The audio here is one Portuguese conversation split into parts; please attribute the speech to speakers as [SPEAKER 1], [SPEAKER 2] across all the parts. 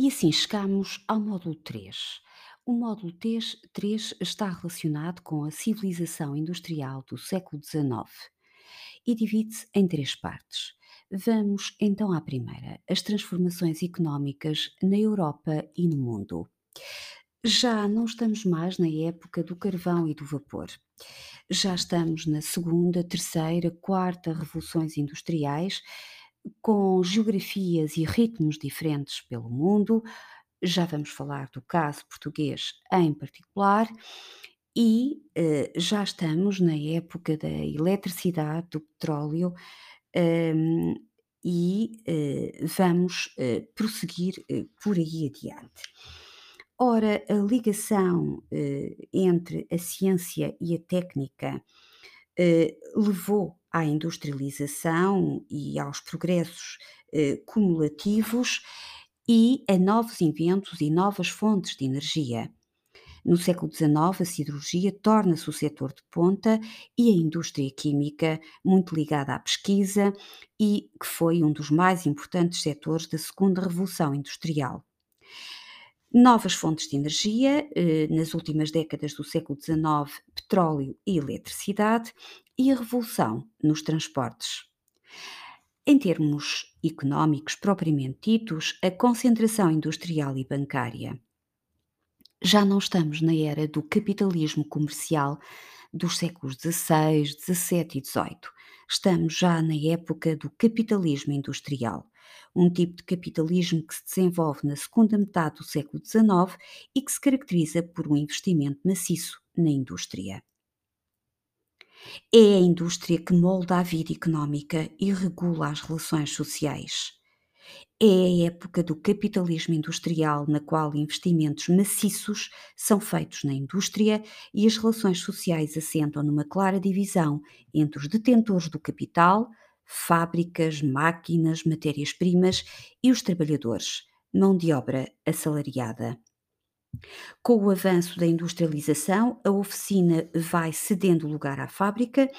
[SPEAKER 1] E assim chegamos ao módulo 3. O módulo 3 3 está relacionado com a civilização industrial do século XIX e divide-se em três partes. Vamos então à primeira, as transformações económicas na Europa e no mundo. Já não estamos mais na época do carvão e do vapor. Já estamos na segunda, terceira, quarta revoluções industriais, com geografias e ritmos diferentes pelo mundo. Já vamos falar do caso português em particular. E eh, já estamos na época da eletricidade, do petróleo, hum, e eh, vamos eh, prosseguir eh, por aí adiante. Ora, a ligação eh, entre a ciência e a técnica eh, levou à industrialização e aos progressos eh, cumulativos e a novos inventos e novas fontes de energia. No século XIX, a siderurgia torna-se o setor de ponta e a indústria química, muito ligada à pesquisa e que foi um dos mais importantes setores da segunda revolução industrial. Novas fontes de energia, eh, nas últimas décadas do século XIX, petróleo e eletricidade, e a revolução nos transportes. Em termos económicos propriamente ditos, a concentração industrial e bancária. Já não estamos na era do capitalismo comercial dos séculos XVI, XVII e XVIII. Estamos já na época do capitalismo industrial, um tipo de capitalismo que se desenvolve na segunda metade do século XIX e que se caracteriza por um investimento maciço na indústria. É a indústria que molda a vida económica e regula as relações sociais. É a época do capitalismo industrial na qual investimentos maciços são feitos na indústria e as relações sociais assentam numa clara divisão entre os detentores do capital, fábricas, máquinas, matérias-primas e os trabalhadores, mão de obra assalariada. Com o avanço da industrialização, a oficina vai cedendo lugar à fábrica,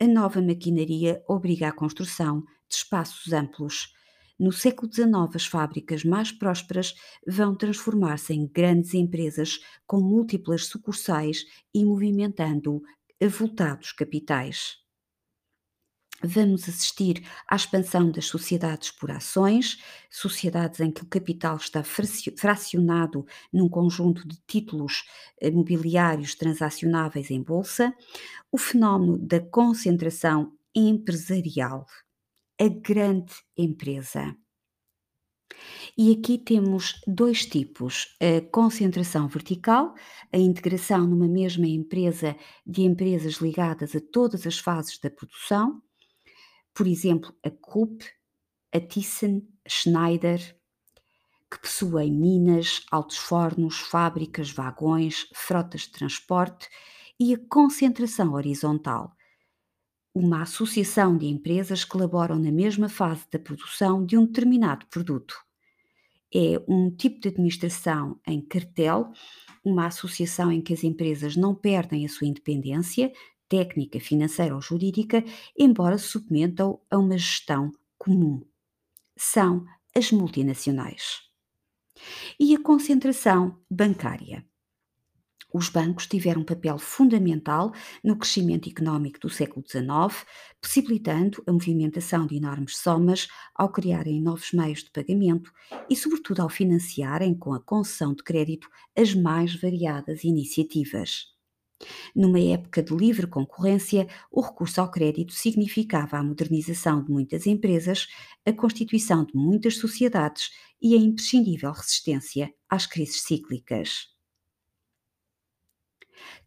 [SPEAKER 1] a nova maquinaria obriga à construção de espaços amplos no século XIX, as fábricas mais prósperas vão transformar-se em grandes empresas com múltiplas sucursais e movimentando avultados capitais. Vamos assistir à expansão das sociedades por ações, sociedades em que o capital está fracionado num conjunto de títulos eh, mobiliários transacionáveis em bolsa, o fenómeno da concentração empresarial a grande empresa. E aqui temos dois tipos: a concentração vertical, a integração numa mesma empresa de empresas ligadas a todas as fases da produção, por exemplo, a Krupp, a Thyssen, Schneider, que possuem minas, altos fornos, fábricas, vagões, frotas de transporte, e a concentração horizontal, uma associação de empresas que colaboram na mesma fase da produção de um determinado produto. É um tipo de administração em cartel, uma associação em que as empresas não perdem a sua independência técnica, financeira ou jurídica, embora se submetam a uma gestão comum. São as multinacionais. E a concentração bancária. Os bancos tiveram um papel fundamental no crescimento económico do século XIX, possibilitando a movimentação de enormes somas ao criarem novos meios de pagamento e, sobretudo, ao financiarem com a concessão de crédito as mais variadas iniciativas. Numa época de livre concorrência, o recurso ao crédito significava a modernização de muitas empresas, a constituição de muitas sociedades e a imprescindível resistência às crises cíclicas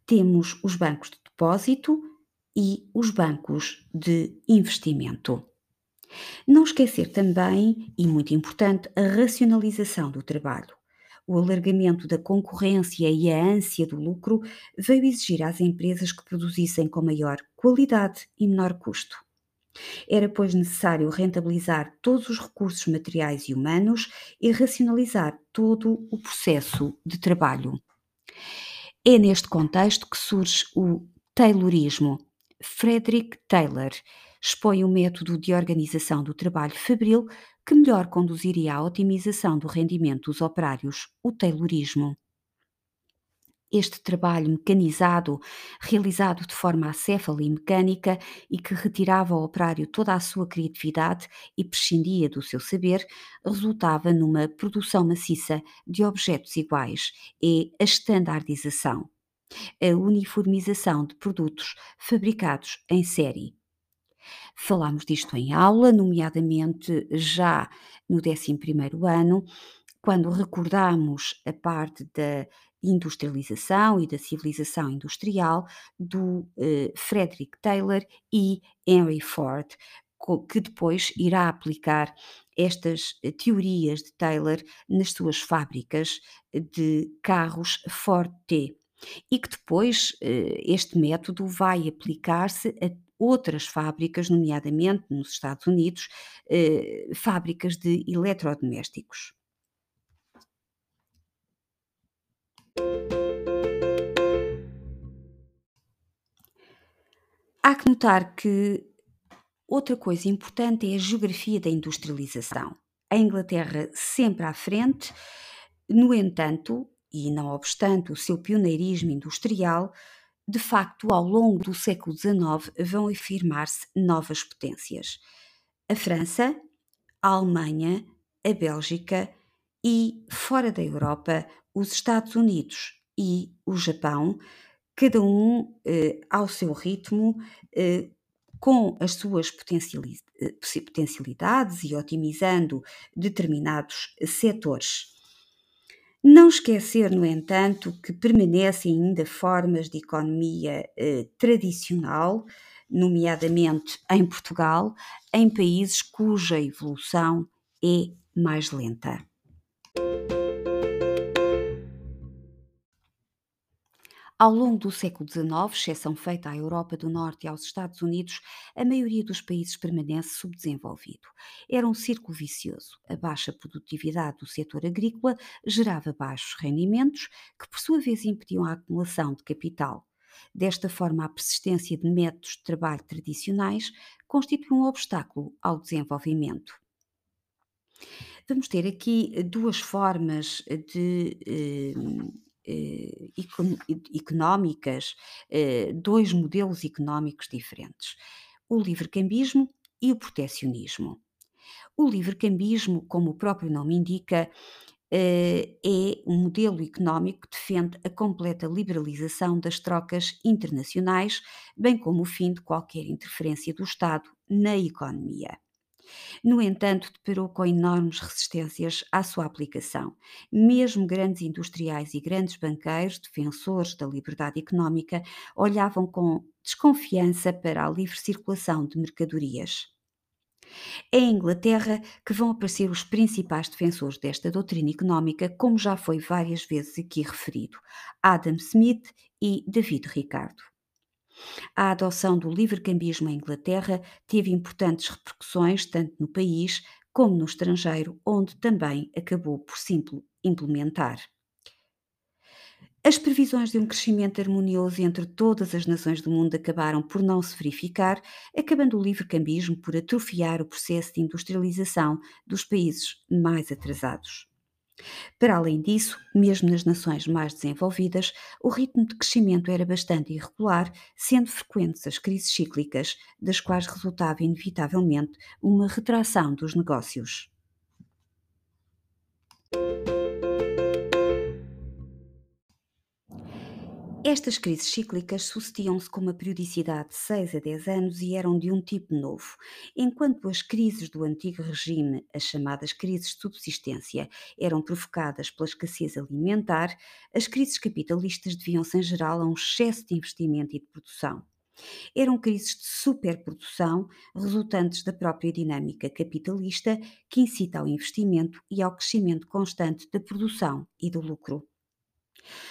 [SPEAKER 1] temos os bancos de depósito e os bancos de investimento. Não esquecer também, e muito importante, a racionalização do trabalho. O alargamento da concorrência e a ânsia do lucro veio exigir às empresas que produzissem com maior qualidade e menor custo. Era, pois, necessário rentabilizar todos os recursos materiais e humanos e racionalizar todo o processo de trabalho. É neste contexto que surge o Taylorismo. Frederick Taylor, expõe o método de organização do trabalho fabril que melhor conduziria à otimização do rendimento dos operários, o taylorismo. Este trabalho mecanizado, realizado de forma acéfala e mecânica e que retirava ao operário toda a sua criatividade e prescindia do seu saber, resultava numa produção maciça de objetos iguais e a standardização, a uniformização de produtos fabricados em série. Falámos disto em aula, nomeadamente já no 11º ano, quando recordamos a parte da industrialização e da civilização industrial do eh, Frederick Taylor e Henry Ford, que depois irá aplicar estas eh, teorias de Taylor nas suas fábricas de carros Ford T. E que depois eh, este método vai aplicar-se a outras fábricas, nomeadamente nos Estados Unidos, fábricas de eletrodomésticos. Há que notar que outra coisa importante é a geografia da industrialização. A Inglaterra sempre à frente, no entanto, e não obstante o seu pioneirismo industrial, de facto, ao longo do século XIX vão afirmar-se novas potências. A França, a Alemanha, a Bélgica e, fora da Europa, os Estados Unidos e o Japão cada um eh, ao seu ritmo, eh, com as suas eh, potencialidades e otimizando determinados setores. Não esquecer, no entanto, que permanecem ainda formas de economia eh, tradicional, nomeadamente em Portugal, em países cuja evolução é mais lenta. Ao longo do século XIX, exceção feita à Europa do Norte e aos Estados Unidos, a maioria dos países permanece subdesenvolvido. Era um círculo vicioso. A baixa produtividade do setor agrícola gerava baixos rendimentos, que por sua vez impediam a acumulação de capital. Desta forma, a persistência de métodos de trabalho tradicionais constitui um obstáculo ao desenvolvimento. Vamos ter aqui duas formas de eh, eh, económicas, eh, dois modelos económicos diferentes: o livre-cambismo e o protecionismo. O livre-cambismo, como o próprio nome indica, eh, é um modelo económico que defende a completa liberalização das trocas internacionais, bem como o fim de qualquer interferência do Estado na economia. No entanto, deparou com enormes resistências à sua aplicação. Mesmo grandes industriais e grandes banqueiros, defensores da liberdade económica, olhavam com desconfiança para a livre circulação de mercadorias. É em Inglaterra que vão aparecer os principais defensores desta doutrina económica, como já foi várias vezes aqui referido: Adam Smith e David Ricardo. A adoção do livre-cambismo em Inglaterra teve importantes repercussões tanto no país como no estrangeiro, onde também acabou por se implementar. As previsões de um crescimento harmonioso entre todas as nações do mundo acabaram por não se verificar, acabando o livre-cambismo por atrofiar o processo de industrialização dos países mais atrasados. Para além disso, mesmo nas nações mais desenvolvidas, o ritmo de crescimento era bastante irregular, sendo frequentes as crises cíclicas, das quais resultava inevitavelmente uma retração dos negócios. Estas crises cíclicas sucediam-se com uma periodicidade de 6 a 10 anos e eram de um tipo novo, enquanto as crises do antigo regime, as chamadas crises de subsistência, eram provocadas pela escassez alimentar, as crises capitalistas deviam-se em geral a um excesso de investimento e de produção. Eram crises de superprodução resultantes da própria dinâmica capitalista que incita ao investimento e ao crescimento constante da produção e do lucro.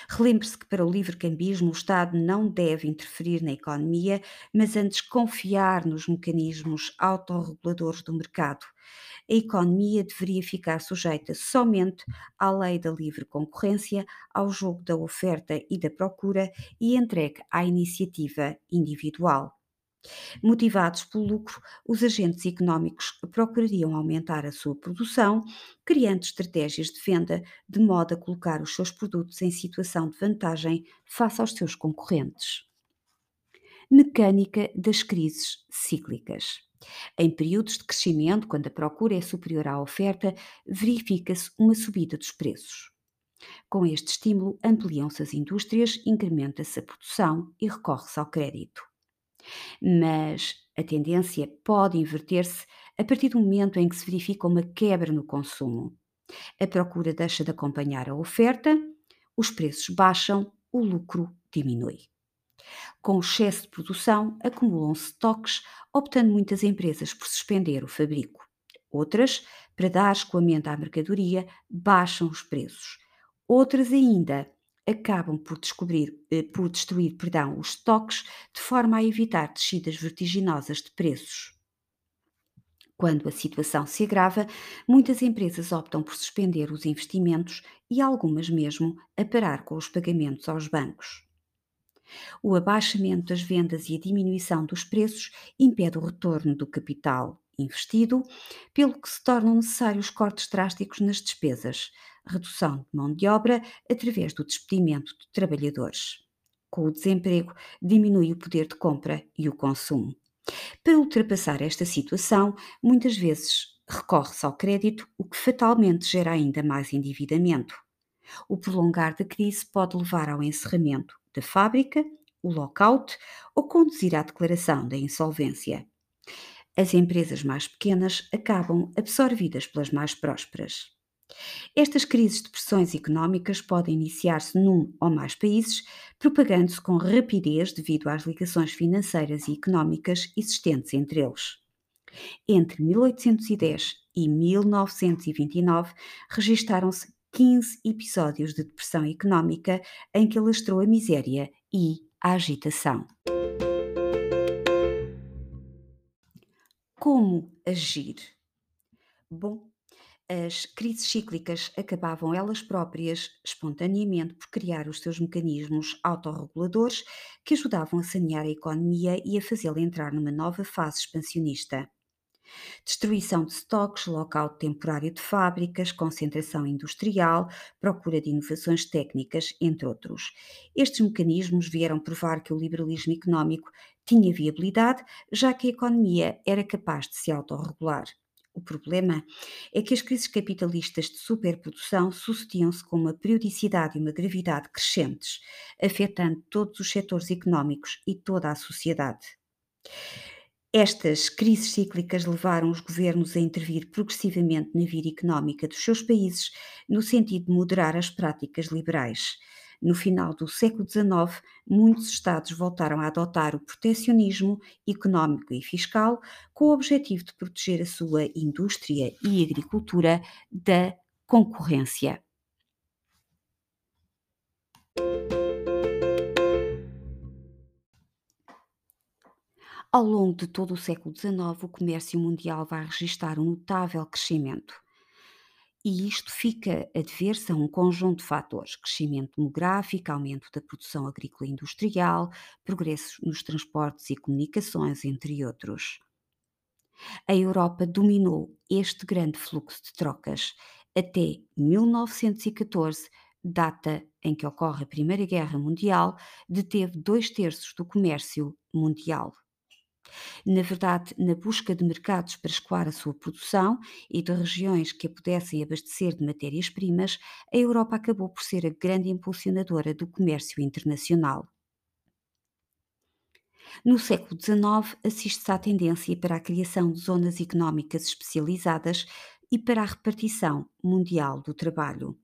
[SPEAKER 1] Relembre-se que para o livre-cambismo o Estado não deve interferir na economia, mas antes confiar nos mecanismos autorreguladores do mercado. A economia deveria ficar sujeita somente à lei da livre concorrência, ao jogo da oferta e da procura e entregue à iniciativa individual. Motivados pelo lucro, os agentes económicos procurariam aumentar a sua produção, criando estratégias de venda de modo a colocar os seus produtos em situação de vantagem face aos seus concorrentes. Mecânica das crises cíclicas. Em períodos de crescimento, quando a procura é superior à oferta, verifica-se uma subida dos preços. Com este estímulo, ampliam-se as indústrias, incrementa-se a produção e recorre-se ao crédito. Mas a tendência pode inverter-se a partir do momento em que se verifica uma quebra no consumo. A procura deixa de acompanhar a oferta, os preços baixam, o lucro diminui. Com o excesso de produção, acumulam-se estoques, optando muitas empresas por suspender o fabrico. Outras, para dar escoamento à mercadoria, baixam os preços. Outras ainda acabam por, descobrir, eh, por destruir perdão, os estoques de forma a evitar descidas vertiginosas de preços. Quando a situação se agrava, muitas empresas optam por suspender os investimentos e algumas mesmo a parar com os pagamentos aos bancos. O abaixamento das vendas e a diminuição dos preços impede o retorno do capital investido, pelo que se tornam necessários cortes drásticos nas despesas, redução de mão de obra através do despedimento de trabalhadores. Com o desemprego, diminui o poder de compra e o consumo. Para ultrapassar esta situação, muitas vezes recorre-se ao crédito, o que fatalmente gera ainda mais endividamento. O prolongar da crise pode levar ao encerramento da fábrica, o lockout ou conduzir à declaração da insolvência. As empresas mais pequenas acabam absorvidas pelas mais prósperas. Estas crises de pressões económicas podem iniciar-se num ou mais países, propagando-se com rapidez devido às ligações financeiras e económicas existentes entre eles. Entre 1810 e 1929, registaram-se 15 episódios de depressão económica em que alastrou a miséria e a agitação. Como agir? Bom, as crises cíclicas acabavam elas próprias, espontaneamente, por criar os seus mecanismos autorreguladores que ajudavam a sanear a economia e a fazê-la entrar numa nova fase expansionista. Destruição de estoques, local temporário de fábricas, concentração industrial, procura de inovações técnicas, entre outros. Estes mecanismos vieram provar que o liberalismo económico tinha viabilidade, já que a economia era capaz de se autorregular. O problema é que as crises capitalistas de superprodução sucediam-se com uma periodicidade e uma gravidade crescentes, afetando todos os setores económicos e toda a sociedade. Estas crises cíclicas levaram os governos a intervir progressivamente na vida económica dos seus países, no sentido de moderar as práticas liberais. No final do século XIX, muitos Estados voltaram a adotar o protecionismo económico e fiscal com o objetivo de proteger a sua indústria e agricultura da concorrência. Ao longo de todo o século XIX, o comércio mundial vai registrar um notável crescimento. E isto fica a dever-se a um conjunto de fatores: crescimento demográfico, aumento da produção agrícola e industrial, progressos nos transportes e comunicações, entre outros. A Europa dominou este grande fluxo de trocas até 1914, data em que ocorre a Primeira Guerra Mundial, deteve dois terços do comércio mundial. Na verdade, na busca de mercados para escoar a sua produção e de regiões que a pudessem abastecer de matérias-primas, a Europa acabou por ser a grande impulsionadora do comércio internacional. No século XIX, assiste-se à tendência para a criação de zonas económicas especializadas e para a repartição mundial do trabalho.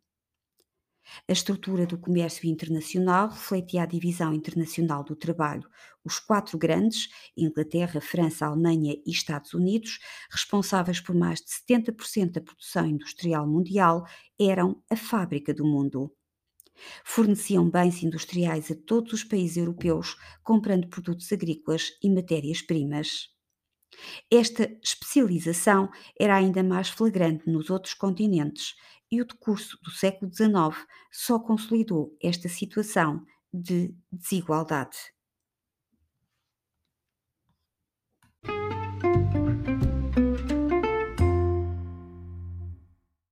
[SPEAKER 1] A estrutura do comércio internacional refletia a divisão internacional do trabalho. Os quatro grandes, Inglaterra, França, Alemanha e Estados Unidos, responsáveis por mais de 70% da produção industrial mundial, eram a fábrica do mundo. Forneciam bens industriais a todos os países europeus, comprando produtos agrícolas e matérias-primas. Esta especialização era ainda mais flagrante nos outros continentes e o decurso do século XIX só consolidou esta situação de desigualdade.